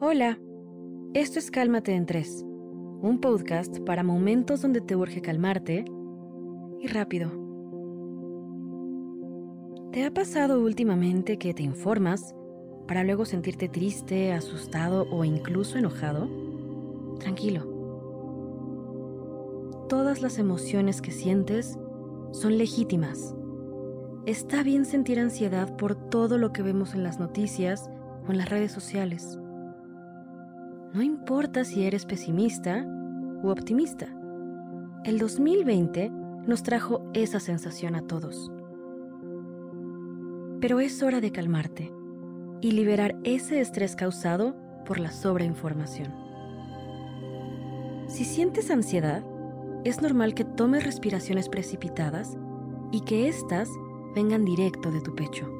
Hola, esto es Cálmate en Tres, un podcast para momentos donde te urge calmarte y rápido. ¿Te ha pasado últimamente que te informas para luego sentirte triste, asustado o incluso enojado? Tranquilo. Todas las emociones que sientes son legítimas. Está bien sentir ansiedad por todo lo que vemos en las noticias o en las redes sociales. No importa si eres pesimista u optimista. El 2020 nos trajo esa sensación a todos. Pero es hora de calmarte y liberar ese estrés causado por la sobreinformación. Si sientes ansiedad, es normal que tomes respiraciones precipitadas y que éstas vengan directo de tu pecho.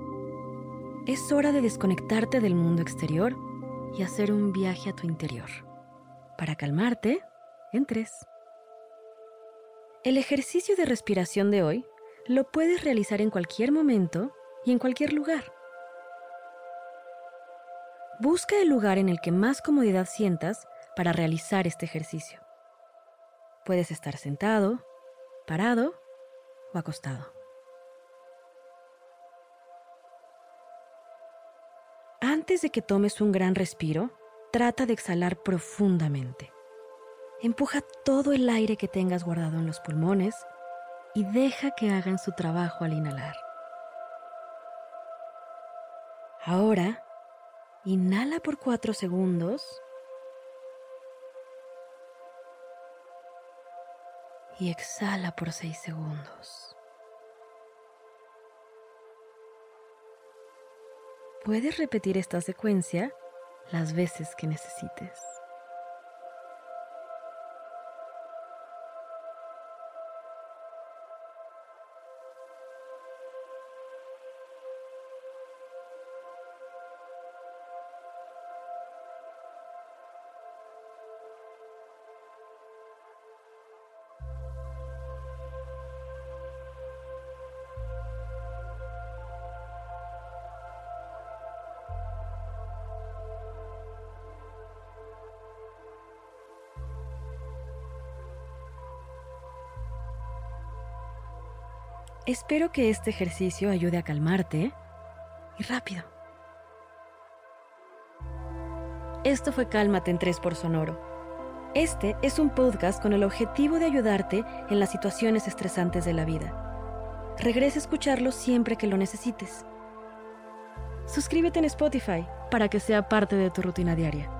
Es hora de desconectarte del mundo exterior y hacer un viaje a tu interior. Para calmarte, entres. El ejercicio de respiración de hoy lo puedes realizar en cualquier momento y en cualquier lugar. Busca el lugar en el que más comodidad sientas para realizar este ejercicio. Puedes estar sentado, parado o acostado. Antes de que tomes un gran respiro, trata de exhalar profundamente. Empuja todo el aire que tengas guardado en los pulmones y deja que hagan su trabajo al inhalar. Ahora, inhala por cuatro segundos y exhala por seis segundos. Puedes repetir esta secuencia las veces que necesites. Espero que este ejercicio ayude a calmarte y rápido. Esto fue Cálmate en 3 por Sonoro. Este es un podcast con el objetivo de ayudarte en las situaciones estresantes de la vida. Regresa a escucharlo siempre que lo necesites. Suscríbete en Spotify para que sea parte de tu rutina diaria